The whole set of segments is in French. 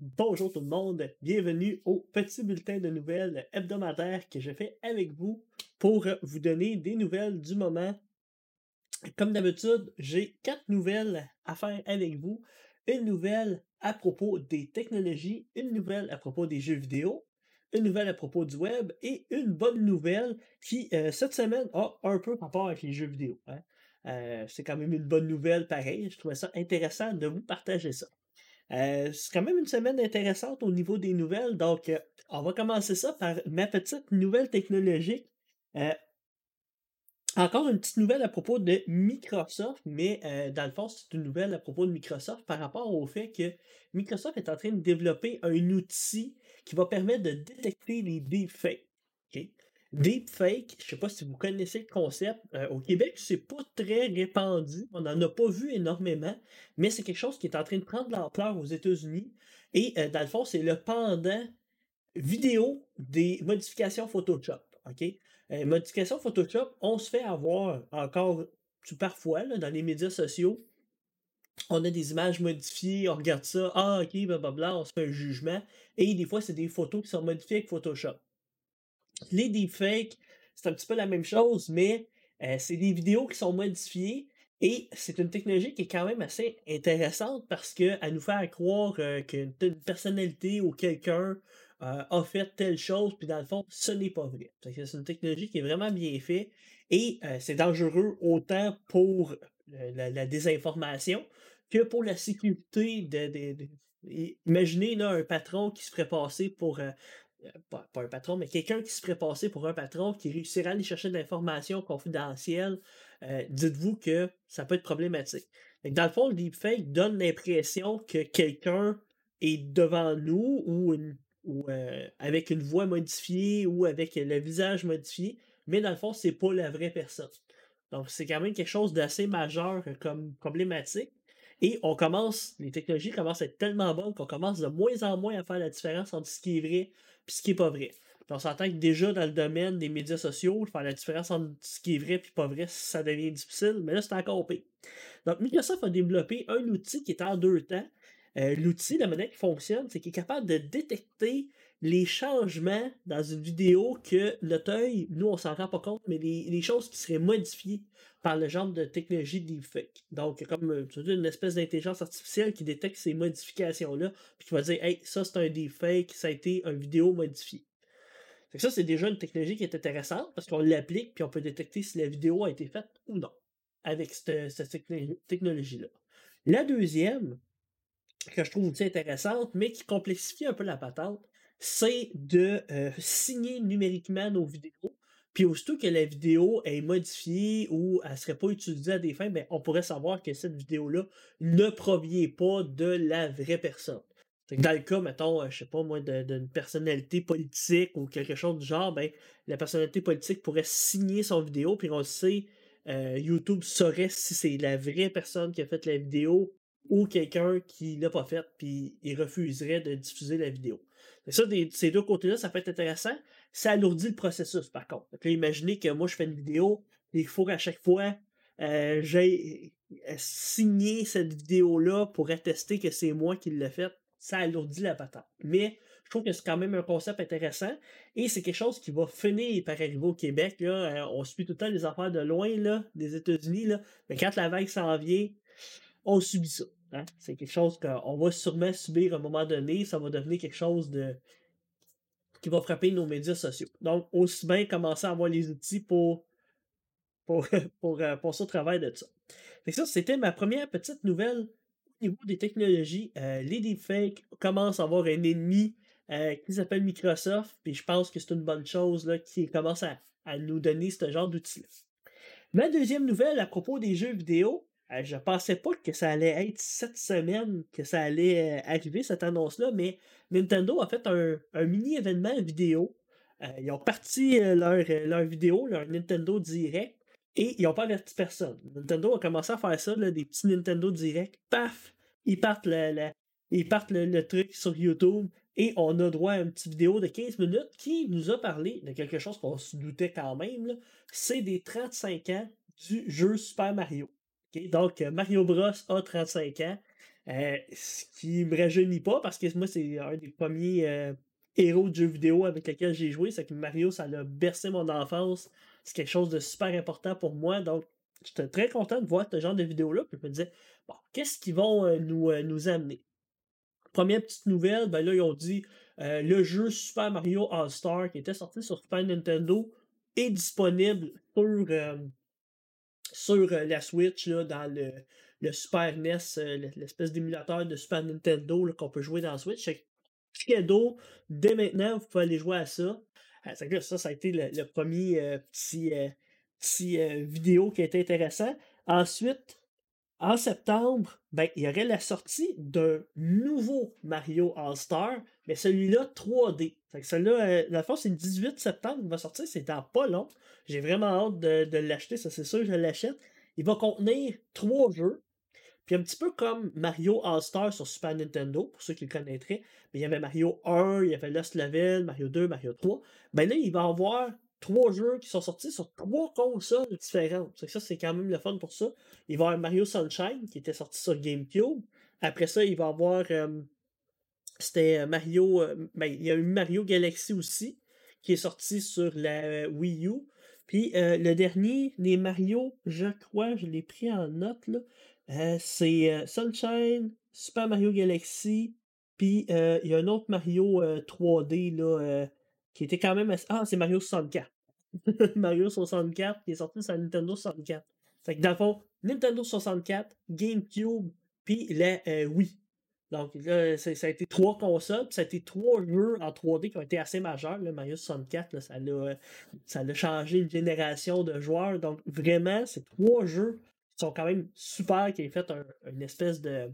Bonjour tout le monde, bienvenue au petit bulletin de nouvelles hebdomadaire que je fais avec vous pour vous donner des nouvelles du moment. Comme d'habitude, j'ai quatre nouvelles à faire avec vous. Une nouvelle à propos des technologies, une nouvelle à propos des jeux vidéo, une nouvelle à propos du web et une bonne nouvelle qui, euh, cette semaine, a un peu rapport avec les jeux vidéo. Hein. Euh, c'est quand même une bonne nouvelle pareil. Je trouvais ça intéressant de vous partager ça. Euh, c'est quand même une semaine intéressante au niveau des nouvelles, donc euh, on va commencer ça par ma petite nouvelle technologique. Euh, encore une petite nouvelle à propos de Microsoft, mais dans le fond, c'est une nouvelle à propos de Microsoft par rapport au fait que Microsoft est en train de développer un outil qui va permettre de détecter les deepfakes. Deepfake, je ne sais pas si vous connaissez le concept. Euh, au Québec, c'est pas très répandu. On n'en a pas vu énormément, mais c'est quelque chose qui est en train de prendre de l'ampleur aux États-Unis. Et euh, dans le fond, c'est le pendant vidéo des modifications Photoshop. OK? Euh, modifications Photoshop, on se fait avoir encore parfois dans les médias sociaux. On a des images modifiées, on regarde ça, ah ok, blablabla, on se fait un jugement. Et des fois, c'est des photos qui sont modifiées avec Photoshop. Les deepfakes, c'est un petit peu la même chose, mais euh, c'est des vidéos qui sont modifiées et c'est une technologie qui est quand même assez intéressante parce qu'elle nous fait croire euh, qu'une personnalité ou quelqu'un euh, a fait telle chose, puis dans le fond, ce n'est pas vrai. C'est une technologie qui est vraiment bien faite et c'est dangereux autant pour la, désinformation que pour la sécurité de, Imaginez là, un patron qui se ferait passer pour pas, un patron, mais quelqu'un qui se ferait passer pour un patron, qui réussirait à aller chercher de l'information confidentielle, euh, dites-vous que ça peut être problématique. dans le fond, le deepfake donne l'impression que quelqu'un est devant nous ou, euh, avec une voix modifiée ou avec le visage modifié, mais dans le fond, c'est pas la vraie personne. Donc, c'est quand même quelque chose d'assez majeur comme problématique. Et on commence, les technologies commencent à être tellement bonnes qu'on commence de moins en moins à faire la différence entre ce qui est vrai et ce qui est pas vrai. on s'entend que déjà dans le domaine des médias sociaux, faire la différence entre ce qui est vrai et pas vrai, ça devient difficile, mais là c'est encore pire. Donc Microsoft a développé un outil qui est en deux temps. Euh, l'outil, la manière qui fonctionne, c'est qu'il est capable de détecter les changements dans une vidéo que œil, nous, on s'en rend pas compte, mais les, choses qui seraient modifiées par le genre de technologie deepfake. Donc, comme euh, une espèce d'intelligence artificielle qui détecte ces modifications-là, puis qui va dire, hey, ça c'est un deepfake, ça a été une vidéo modifiée. ça, c'est déjà une technologie qui est intéressante parce qu'on l'applique puis on peut détecter si la vidéo a été faite ou non avec cette, cette technologie-là. La deuxième, que je trouve aussi intéressante, mais qui complexifie un peu la patente, c'est de euh, signer numériquement nos vidéos. Puis aussitôt que la vidéo est modifiée ou elle ne serait pas utilisée à des fins, ben, on pourrait savoir que cette vidéo-là ne provient pas de la vraie personne. Dans le cas, mettons, euh, je sais pas moi, d'une personnalité politique ou quelque chose du genre, ben, la personnalité politique pourrait signer son vidéo, puis on sait, euh, YouTube saurait si c'est la vraie personne qui a fait la vidéo ou quelqu'un qui l'a pas fait, puis il refuserait de diffuser la vidéo. Ça, ces deux côtés-là, ça peut être intéressant. Ça alourdit le processus, par contre. imaginez que moi, je fais une vidéo, et il faut qu'à chaque fois, euh, j'ai euh, signé cette vidéo-là pour attester que c'est moi qui l'ai faite. Ça alourdit la patente. Mais je trouve que c'est quand même un concept intéressant et c'est quelque chose qui va finir par arriver au Québec. Là. Euh, on suit tout le temps les affaires de loin là, des États-Unis, mais quand la vague s'en vient, on subit ça. Hein? C'est quelque chose qu'on va sûrement subir à un moment donné. Ça va devenir quelque chose de qui va frapper nos médias sociaux. Donc, aussi bien commencer à avoir les outils pour, pour, pour, euh, pour, travail de ça. ça, c'était ma première petite nouvelle au niveau des technologies. Euh, les deepfakes commencent à avoir un ennemi euh, qui s'appelle Microsoft, puis je pense que c'est une bonne chose là, qui commence à, à nous donner ce genre d'outils-là. Ma deuxième nouvelle à propos des jeux vidéo, je pensais pas que ça allait être cette semaine que ça allait euh, arriver, cette annonce-là, mais Nintendo a fait un, mini événement vidéo. Euh, ils ont parti leur, vidéo, leur Nintendo Direct, et ils n'ont pas averti personne. Nintendo a commencé à faire ça, des petits Nintendo Direct. Paf! Ils partent le, ils partent le, truc sur YouTube et on a droit à une petite vidéo de 15 minutes qui nous a parlé de quelque chose qu'on se doutait quand même. C'est des 35 ans du jeu Super Mario. Donc, euh, Mario Bros a 35 ans. Euh, ce qui me rajeunit pas parce que moi, c'est un des premiers euh, héros de jeux vidéo avec lesquels j'ai joué. C'est que Mario, ça a bercé mon enfance. C'est quelque chose de super important pour moi. Donc, j'étais très content de voir ce genre de vidéo-là. Puis je me disais, bon, qu'est-ce qu'ils vont nous, nous amener? Première petite nouvelle, ben là, ils ont dit le jeu Super Mario All-Star qui était sorti sur Super Nintendo est disponible sur, sur la Switch là, dans le, le Super NES, euh, l'espèce d'émulateur de Super Nintendo qu'on peut jouer dans la Switch. Cadeau. Dès maintenant, vous pouvez aller jouer à ça. Euh, ça, ça a été le, premier euh, petit, vidéo qui a été intéressant. Ensuite, en septembre, ben, il y aurait la sortie d'un nouveau Mario All-Star, mais celui-là 3D. celui-là, la fois, c'est le 18 septembre il va sortir, c'est dans pas long. J'ai vraiment hâte de, l'acheter, ça c'est sûr, je l'achète. Il va contenir trois jeux. Puis un petit peu comme Mario All-Star sur Super Nintendo, pour ceux qui le connaîtraient, mais il y avait Mario 1, il y avait Lost Level, Mario 2, Mario 3. Ben là, il va avoir trois jeux qui sont sortis sur trois consoles différentes. Ça, c'est quand même le fun pour ça. Il va y avoir Mario Sunshine, qui était sorti sur GameCube. Après ça, il va y avoir. Euh, c'était Mario. Euh, ben, il y a eu Mario Galaxy aussi, qui est sorti sur la Wii U. Puis euh, le dernier, les Mario, je crois, je l'ai pris en note. Euh, c'est euh, Sunshine, Super Mario Galaxy, puis euh, il y a un autre Mario 3D là, qui était quand même. Ah, c'est Mario 64. Mario 64 qui est sorti sur Nintendo 64. Fait que dans le fond, Nintendo 64, GameCube, puis la Wii. Donc là, ça, a été trois consoles, puis ça a été trois jeux en 3D qui ont été assez majeurs. Le Mario 64, ça, a, ça a changé une génération de joueurs. Donc vraiment, c'est trois jeux sont quand même super, qui ont fait une espèce de,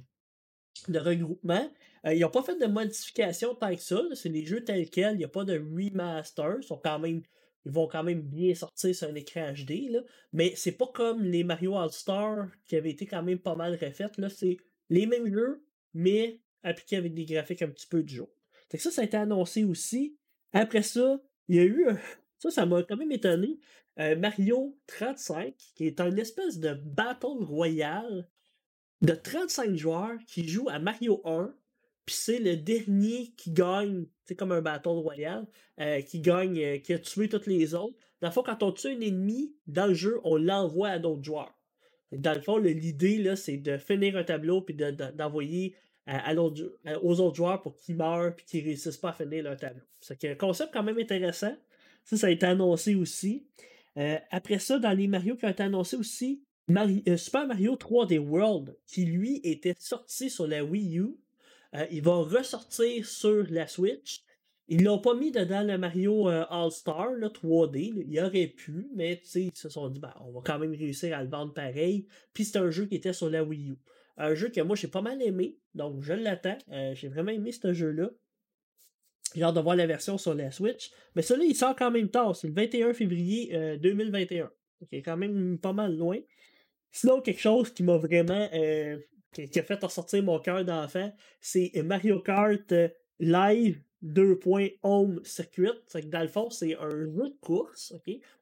de regroupement. Euh, ils n'ont pas fait de modifications tant que ça. C'est les jeux tels quels. Il n'y a pas de remaster. Ils, sont quand même, ils vont quand même bien sortir sur un écran HD. Là. Mais c'est pas comme les Mario All-Star qui avaient été quand même pas mal refaites. C'est les mêmes jeux, mais appliqués avec des graphiques un petit peu du jour. ça, ça a été annoncé aussi. Après ça, il y a eu. Ça, ça m'a quand même étonné. Euh, Mario 35, qui est un espèce de Battle Royale de 35 joueurs qui jouent à Mario 1, puis c'est le dernier qui gagne, c'est comme un Battle Royale, euh, qui gagne, euh, qui a tué tous les autres. Dans le fond, quand on tue un ennemi dans le jeu, on l'envoie à d'autres joueurs. Dans le fond, l'idée, là, c'est de finir un tableau puis d'envoyer aux autres joueurs pour qu'ils meurent puis qu'ils réussissent pas à finir leur tableau. C'est un concept quand même intéressant. Ça, ça a été annoncé aussi. Euh, après ça, dans les Mario qui ont été annoncés aussi, euh, Super Mario 3D World, qui lui était sorti sur la Wii U, euh, il va ressortir sur la Switch. Ils l'ont pas mis dedans le Mario All-Star, 3D. il aurait pu, mais ils se sont dit, ben, on va quand même réussir à le vendre pareil. Puis c'est un jeu qui était sur la Wii U. Un jeu que moi j'ai pas mal aimé, donc je l'attends. j'ai vraiment aimé ce jeu-là. J'ai hâte de voir la version sur la Switch. Mais celui-là, il sort quand même tard. C'est le 21 février 2021. Donc, il est quand même pas mal loin. Sinon, quelque chose qui m'a vraiment. Euh, qui, a fait ressortir mon cœur d'enfant, c'est Mario Kart euh, Live 2. Home Circuit. C'est que dans le fond, c'est un jeu de course.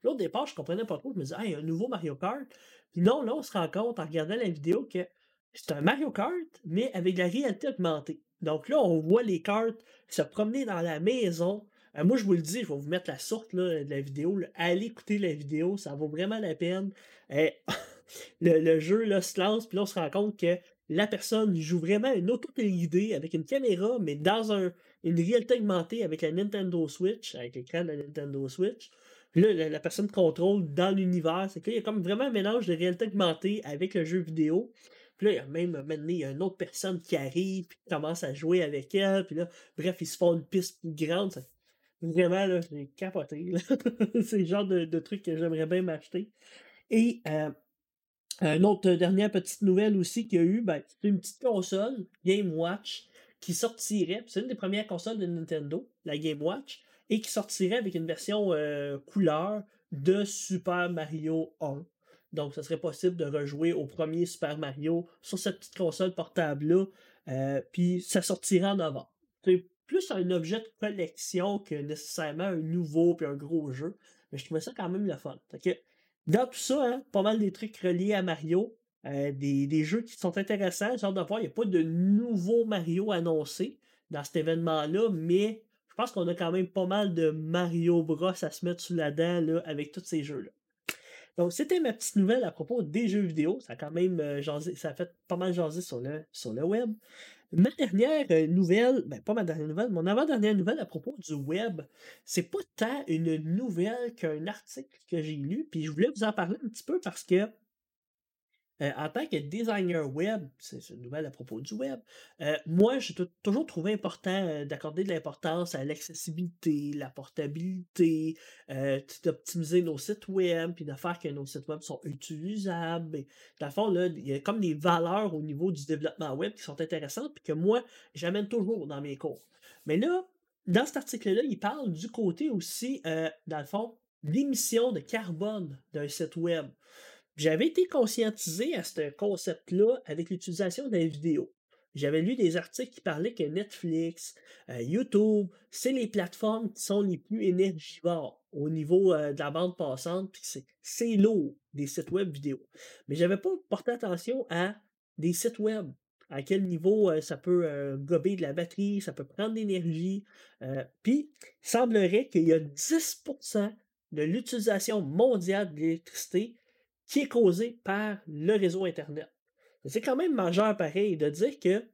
Là, au départ, je comprenais pas trop. Je me disais, hey, un nouveau Mario Kart. Puis non, là, on se rend compte en regardant la vidéo que c'est un Mario Kart, mais avec la réalité augmentée. Donc là, on voit les cartes se promener dans la maison. Euh, moi, je vous le dis, je vais vous mettre la sorte de la vidéo. Allez écouter la vidéo, ça vaut vraiment la peine. Euh, le, jeu là, se lance, puis là, on se rend compte que la personne joue vraiment une auto idée avec une caméra, mais dans un, une réalité augmentée avec la Nintendo Switch, avec l'écran de la Nintendo Switch. Là, la, personne contrôle dans l'univers. C'est qu'il y a comme vraiment un mélange de réalité augmentée avec le jeu vidéo. Puis là, il y a même maintenant, une autre personne qui arrive, puis qui commence à jouer avec elle. Puis là, bref, ils se font une piste plus grande. Vraiment, là, j'ai capoté. c'est le genre de, de truc que j'aimerais bien m'acheter. Et euh, une autre dernière petite nouvelle aussi qu'il y a eu, ben, c'est une petite console, Game Watch, qui sortirait. C'est une des premières consoles de Nintendo, la Game Watch, et qui sortirait avec une version euh, couleur de Super Mario 1. Donc, ce serait possible de rejouer au premier Super Mario sur cette petite console portable-là. Euh, puis, ça sortira en novembre. C'est plus un objet de collection que nécessairement un nouveau puis un gros jeu. Mais je trouvais ça quand même le fun. que, dans tout ça, hein, pas mal des trucs reliés à Mario. des, des, jeux qui sont intéressants. Genre de voir, il n'y a pas de nouveau Mario annoncé dans cet événement-là, mais je pense qu'on a quand même pas mal de Mario Bros à se mettre sous la dent avec tous ces jeux-là. Donc, c'était ma petite nouvelle à propos des jeux vidéo. Ça a quand même euh, ça a fait pas mal jaser sur sur le web. Ma dernière euh, nouvelle, ben pas ma dernière nouvelle, mon avant-dernière nouvelle à propos du web, c'est pas tant une nouvelle qu'un article que j'ai lu, puis je voulais vous en parler un petit peu parce que euh, en tant que designer web, c'est une nouvelle à propos du web, euh, moi, j'ai toujours trouvé important euh, d'accorder de l'importance à l'accessibilité, la portabilité, d'optimiser nos sites web, puis de faire que nos sites web sont utilisables. Dans le fond, là, il y a comme des valeurs au niveau du développement web qui sont intéressantes, puis que moi, j'amène toujours dans mes cours. Mais là, dans cet article-là, il parle du côté aussi, dans le fond, l'émission de carbone d'un site web. J'avais été conscientisé à ce concept-là avec l'utilisation des vidéos. J'avais lu des articles qui parlaient que Netflix, euh, YouTube, c'est les plateformes qui sont les plus énergivores au niveau euh, de la bande passante, puis c'est lourd des sites web vidéo. Mais j'avais pas porté attention à des sites web, à quel niveau euh, ça peut gober de la batterie, ça peut prendre de l'énergie. puis, semblerait qu'il y a 10% de l'utilisation mondiale de l'électricité qui est causé par le réseau Internet. C'est quand même majeur pareil de dire que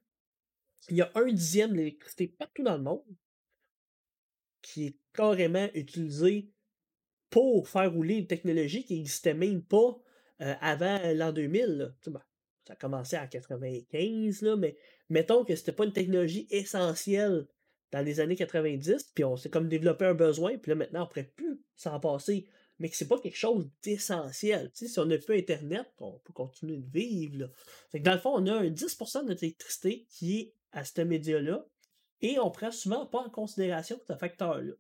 il y a un dixième de l'électricité partout dans le monde qui est carrément utilisé pour faire rouler une technologie qui n'existait même pas euh, avant l'an 2000. ça a commencé en 95, là, mais mettons que c'était pas une technologie essentielle dans les années 90, puis on s'est comme développé un besoin, puis là maintenant on ne pourrait plus s'en passer mais que c'est pas quelque chose d'essentiel. si on n'a pas Internet, on peut continuer de vivre. dans le fond, on a un 10% de notre électricité qui est à ce média-là, et on prend souvent pas en considération ce facteur-là.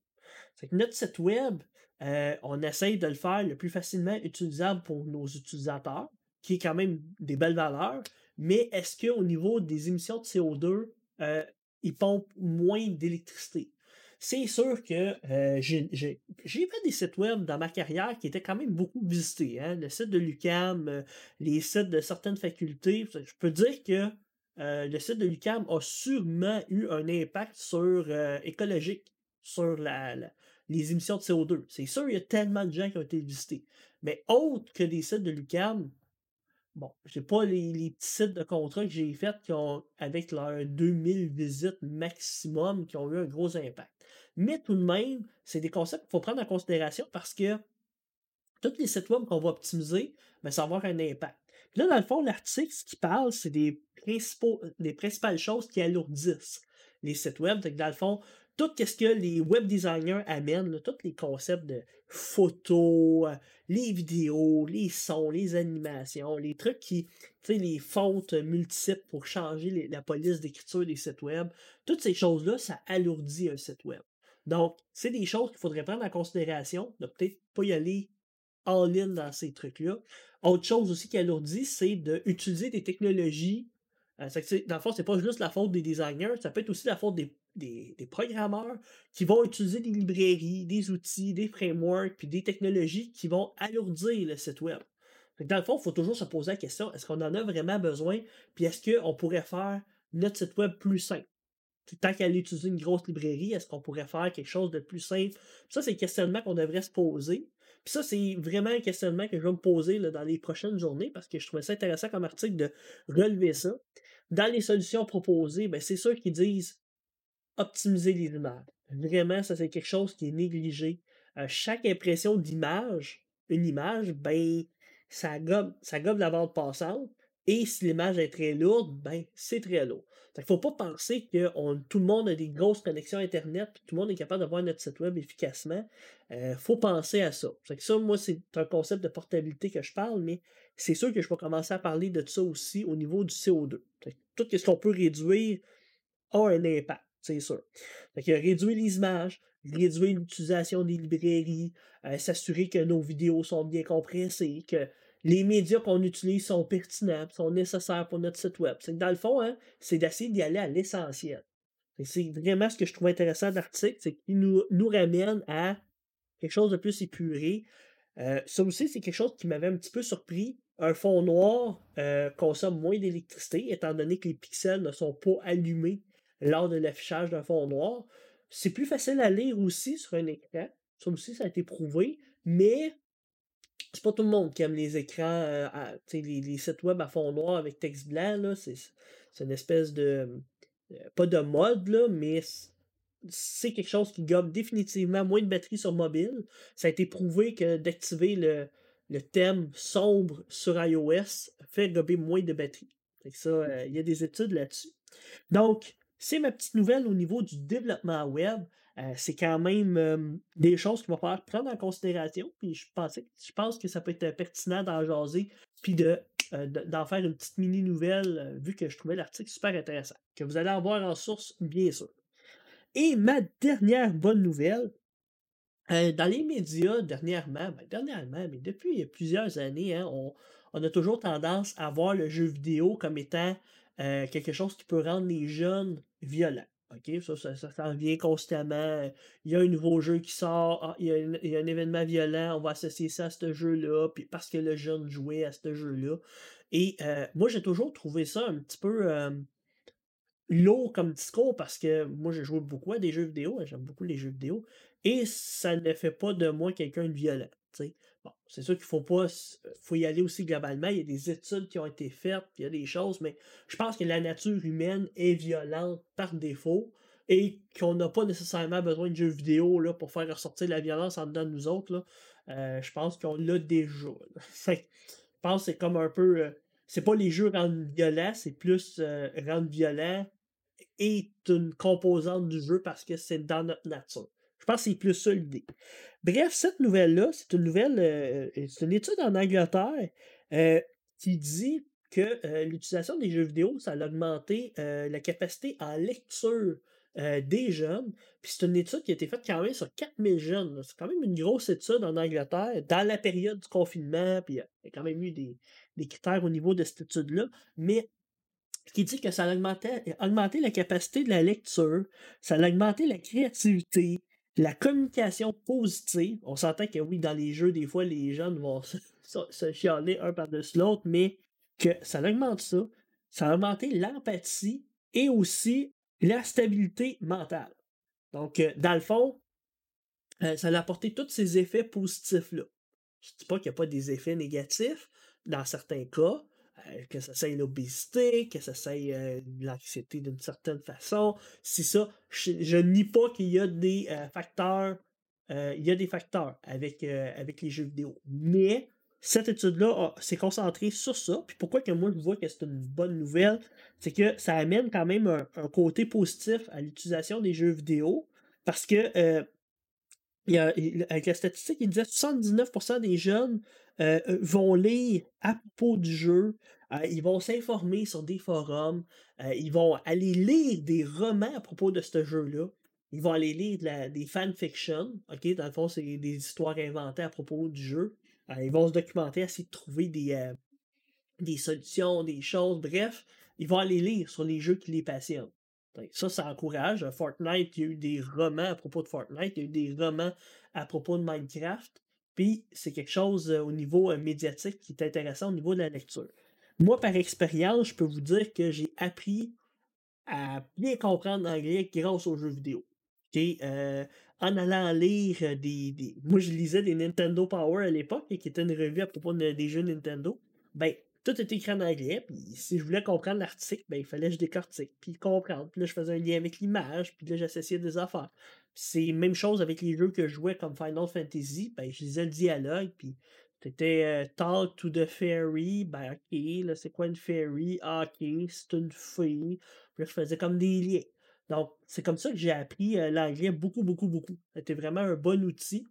notre site web, euh, on essaye de le faire le plus facilement utilisable pour nos utilisateurs, qui est quand même des belles valeurs, mais est-ce qu'au niveau des émissions de CO2, euh, ils pompent moins d'électricité? C'est sûr que euh, j'ai fait des sites web dans ma carrière qui étaient quand même beaucoup visités. Hein. Le site de l'UCAM, euh, les sites de certaines facultés. Je peux dire que euh, le site de l'UCAM a sûrement eu un impact écologique sur les émissions de CO2. C'est sûr, il y a tellement de gens qui ont été visités. Mais autre que des sites de l'UCAM, bon, j'ai pas les, les, petits sites de contrat que j'ai faits qui avec leurs 2000 visites maximum, qui ont eu un gros impact. Mais tout de même, c'est des concepts qu'il faut prendre en considération parce que tous les sites web qu'on va optimiser, ben, ça va avoir un impact. là, dans le fond, l'article, ce qui parle, c'est des, des principales choses qui alourdissent les sites web. Donc, dans le fond, tout ce que les web designers amènent, tous les concepts de photos, euh, les vidéos, les sons, les animations, les trucs qui, tu sais, les fontes multiples pour changer la police d'écriture des sites web, toutes ces choses-là, ça alourdit un site web. Donc, c'est des choses qu'il faudrait prendre en considération, de peut-être pas y aller all-in dans ces trucs-là. Autre chose aussi qui alourdit, c'est d'utiliser des technologies. Euh, dans le fond, c'est pas juste la faute des designers, ça peut être aussi la faute des des, programmeurs qui vont utiliser des librairies, des outils, des frameworks, puis des technologies qui vont alourdir le site web. dans le fond, il faut toujours se poser la question, est-ce qu'on en a vraiment besoin, puis est-ce qu'on pourrait faire notre site web plus simple? Tant qu'à utiliser une grosse librairie, est-ce qu'on pourrait faire quelque chose de plus simple? Ça, c'est le questionnement qu'on devrait se poser. Puis ça, c'est vraiment un questionnement que je vais me poser dans les prochaines journées parce que je trouvais ça intéressant comme article de relever ça. Dans les solutions proposées, ben, c'est sûr qu'ils disent optimiser les images. Vraiment, ça c'est quelque chose qui est négligé. Euh, chaque impression d'image, une image, ben, ça gobe, ça la bande passante. Et si l'image est très lourde, ben, c'est très lourd. Il ne faut pas penser que tout le monde a des grosses connexions Internet, tout le monde est capable de voir notre site web efficacement. Il euh, faut penser à ça. que ça, moi, c'est un concept de portabilité que je parle, mais c'est sûr que je vais commencer à parler de ça aussi au niveau du CO2. tout ce qu'on peut réduire a un impact c'est sûr. Fait que réduire les images, réduire l'utilisation des librairies, euh, s'assurer que nos vidéos sont bien compressées, que les médias qu'on utilise sont pertinents, sont nécessaires pour notre site web. Dans le fond, hein, c'est d'essayer d'y aller à l'essentiel. C'est vraiment ce que je trouve intéressant de l'article, c'est qu'il nous, nous ramène à quelque chose de plus épuré. Euh, ça aussi, c'est quelque chose qui m'avait un petit peu surpris un fond noir euh, consomme moins d'électricité, étant donné que les pixels ne sont pas allumés lors de l'affichage d'un fond noir. C'est plus facile à lire aussi sur un écran. Ça aussi, ça a été prouvé. Mais c'est pas tout le monde qui aime les écrans, euh, les, les, sites web à fond noir avec texte blanc. C'est une espèce de. Euh, pas de mode, là, mais c'est quelque chose qui gobe définitivement moins de batterie sur mobile. Ça a été prouvé que d'activer le, le thème sombre sur iOS fait gober moins de batterie. ça, euh, il y a des études là-dessus. Donc, c'est ma petite nouvelle au niveau du développement web. Euh, c'est quand même euh, des choses qu'il va falloir prendre en considération. Puis je, pense que ça peut être pertinent d'en jaser, puis de, d'en faire une petite mini nouvelle, vu que je trouvais l'article super intéressant, que vous allez avoir en source, bien sûr. Et ma dernière bonne nouvelle, euh, dans les médias, dernièrement, ben, dernièrement, mais depuis plusieurs années, hein, on, a toujours tendance à voir le jeu vidéo comme étant euh, quelque chose qui peut rendre les jeunes violents. OK? Ça, ça, ça, vient constamment. Il y a un nouveau jeu qui sort, ah, il, y a un, événement violent, on va associer ça à ce jeu-là, puis parce que le jeune jouait à ce jeu-là. Et euh, moi, j'ai toujours trouvé ça un petit peu lourd comme discours parce que moi, j'ai joué beaucoup à des jeux vidéo, j'aime beaucoup les jeux vidéo, et ça ne fait pas de moi quelqu'un de violent. C'est sûr qu'il faut pas. faut y aller aussi globalement. Il y a des études qui ont été faites, il y a des choses, mais je pense que la nature humaine est violente par défaut et qu'on n'a pas nécessairement besoin de jeux vidéo là, pour faire ressortir la violence en dedans de nous autres. Euh, je pense qu'on l'a déjà. je pense que c'est comme un peu. Euh, c'est pas les jeux rendent violents, c'est plus euh, rendre violent est une composante du jeu parce que c'est dans notre nature. Pense que c'est plus ça l'idée. Bref, cette nouvelle-là, c'est une nouvelle, euh, c'est une étude en Angleterre euh, qui dit que euh, l'utilisation des jeux vidéo, ça a augmenté la capacité en lecture des jeunes. Puis c'est une étude qui a été faite quand même sur 4000 jeunes. C'est quand même une grosse étude en Angleterre dans la période du confinement. Puis il y a quand même eu des, des critères au niveau de cette étude-là. Mais qui dit que ça a augmenté, la capacité de la lecture, ça a augmenté la créativité, la communication positive. On s'entend que oui, dans les jeux, des fois, les jeunes vont se, chialer un par-dessus l'autre, mais que ça augmente ça. Ça a augmenté l'empathie et aussi la stabilité mentale. Donc, euh, dans le fond, euh, ça a apporté tous ces effets positifs-là. Je ne dis pas qu'il n'y a pas des effets négatifs dans certains cas, que ça soit l'obésité, que ça soit euh, l'anxiété d'une certaine façon. Si ça, je, ne nie pas qu'il y a des euh, facteurs, il y a des facteurs avec, avec les jeux vidéo. Mais cette étude-là s'est concentrée sur ça. Puis pourquoi que moi je vois que c'est une bonne nouvelle, c'est que ça amène quand même un, côté positif à l'utilisation des jeux vidéo. Parce que avec la statistique, il disait 79% des jeunes euh, euh, vont lire à propos du jeu, euh, ils vont s'informer sur des forums, ils vont aller lire des romans à propos de ce jeu-là, ils vont aller lire des fanfictions, ok, dans le fond, c'est des histoires inventées à propos du jeu, ils vont se documenter, essayer de trouver des, des solutions, des choses, bref, ils vont aller lire sur les jeux qui les passionnent. Ça, ça encourage. Fortnite, il y a eu des romans à propos de Fortnite, il y a eu des romans à propos de Minecraft. Puis c'est quelque chose euh, au niveau euh, médiatique qui est intéressant au niveau de la lecture. Moi, par expérience, je peux vous dire que j'ai appris à bien comprendre l'anglais grâce aux jeux vidéo. Euh, en allant lire des, Moi, je lisais des Nintendo Power à l'époque, qui était une revue à propos des jeux Nintendo. Ben, tout était écrit en anglais, puis si je voulais comprendre l'article, ben, il fallait que je décortique, puis comprendre. Puis là, je faisais un lien avec l'image, puis là, j'associais des affaires. C'est même chose avec les jeux que je jouais comme Final Fantasy, ben, je lisais le dialogue, puis c'était euh, Talk to the Fairy, ben ok, là, c'est quoi une fairy? Ok, c'est une. Puis là, je faisais comme des liens. Donc, c'est comme ça que j'ai appris euh, l'anglais beaucoup, beaucoup, beaucoup. C'était vraiment un bon outil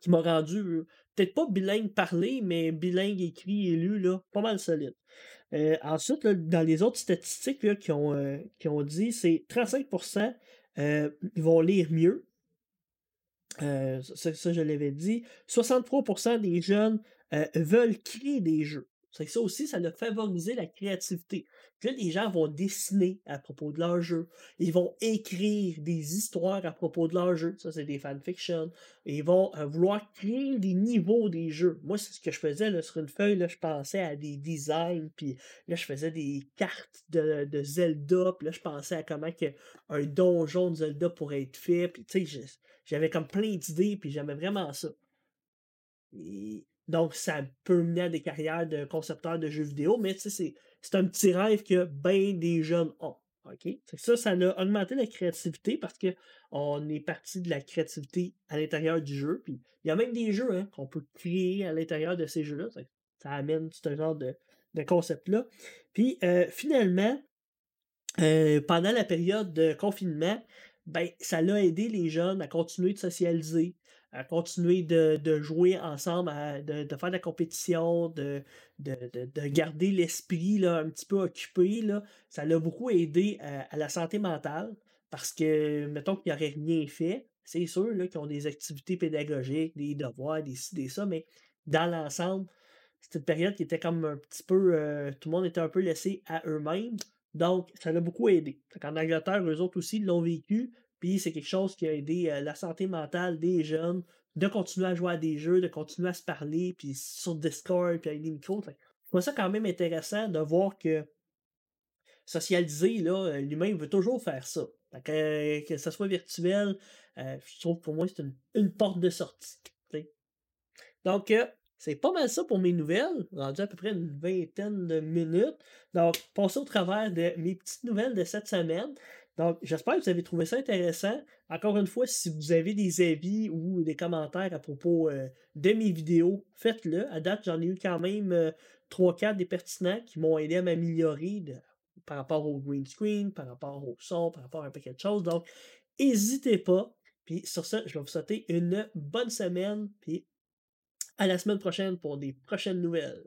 qui m'a rendu euh, peut-être pas bilingue parlé, mais bilingue écrit et lu, là, pas mal solide. Ensuite, dans les autres statistiques qui, ont, qui ont dit, c'est 35% ils vont lire mieux. ça, je l'avais dit. 63% des jeunes veulent créer des jeux. C'est que ça aussi, ça a favorisé la créativité. Puis là, les gens vont dessiner à propos de leur jeu. Ils vont écrire des histoires à propos de leur jeu. Ça, c'est des fanfictions. Ils vont euh, vouloir créer des niveaux des jeux. Moi, c'est ce que je faisais là, sur une feuille. Là, je pensais à des designs. Puis là, je faisais des cartes de, de Zelda. Puis là, je pensais à comment que un donjon de Zelda pourrait être fait. Puis tu sais, j'avais comme plein d'idées. Puis j'aimais vraiment ça. Et donc, ça peut mener à des carrières de concepteurs de jeux vidéo, mais c'est, un petit rêve que bien des jeunes ont. Ça, ça a augmenté la créativité parce qu'on est parti de la créativité à l'intérieur du jeu. Puis il y a même des jeux hein, qu'on peut créer à l'intérieur de ces jeux-là. Ça, amène ce genre de, concept-là. Puis euh, finalement, euh, pendant la période de confinement, ben, ça l'a aidé les jeunes à continuer de socialiser, à continuer de, jouer ensemble, de, faire de la compétition, de, de, garder l'esprit un petit peu occupé. Là. Ça l'a beaucoup aidé à, la santé mentale parce que, mettons qu'il n'y aurait rien fait, c'est sûr qu'ils ont des activités pédagogiques, des devoirs, des ci, des ça, mais dans l'ensemble, c'était une période qui était comme un petit peu. Euh, tout le monde était un peu laissé à eux-mêmes. Donc, ça l'a beaucoup aidé. En Angleterre, eux autres aussi l'ont vécu. Puis c'est quelque chose qui a aidé euh, la santé mentale des jeunes de continuer à jouer à des jeux, de continuer à se parler, puis sur Discord, puis avec des micros. Je trouve ça quand même intéressant de voir que socialiser, là, euh, l'humain veut toujours faire ça. Que, euh, ce soit virtuel, je trouve pour moi, c'est une, porte de sortie. Donc, c'est pas mal ça pour mes nouvelles. Rendu à peu près une vingtaine de minutes. Donc, passez au travers de mes petites nouvelles de cette semaine. Donc, j'espère que vous avez trouvé ça intéressant. Encore une fois, si vous avez des avis ou des commentaires à propos euh, de mes vidéos, faites-le. À date, j'en ai eu quand même 3-4 euh, des pertinents qui m'ont aidé à m'améliorer par rapport au green screen, par rapport au son, par rapport à un paquet de choses. Donc, n'hésitez pas. Puis sur ça, je vais vous souhaiter une bonne semaine. Puis à la semaine prochaine pour des prochaines nouvelles.